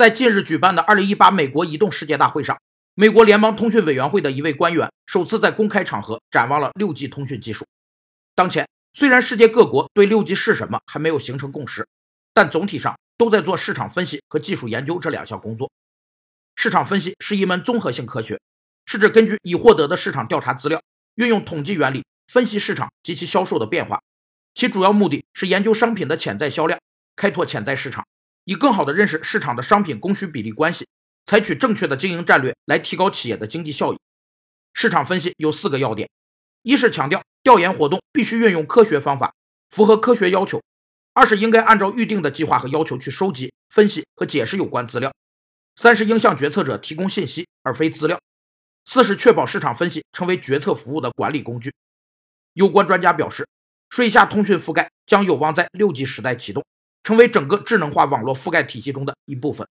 在近日举办的2018美国移动世界大会上，美国联邦通讯委员会的一位官员首次在公开场合展望了 6G 通讯技术。当前，虽然世界各国对 6G 是什么还没有形成共识，但总体上都在做市场分析和技术研究这两项工作。市场分析是一门综合性科学，是指根据已获得的市场调查资料，运用统计原理分析市场及其销售的变化。其主要目的是研究商品的潜在销量，开拓潜在市场，以更好地认识市场的商品供需比例关系，采取正确的经营战略来提高企业的经济效益。市场分析有四个要点：一是强调调研活动必须运用科学方法，符合科学要求；二是应该按照预定的计划和要求去收集、分析和解释有关资料；三是应向决策者提供信息而非资料；四是确保市场分析成为决策服务的管理工具。有关专家表示。水下通讯覆盖将有望在六 G 时代启动，成为整个智能化网络覆盖体系中的一部分。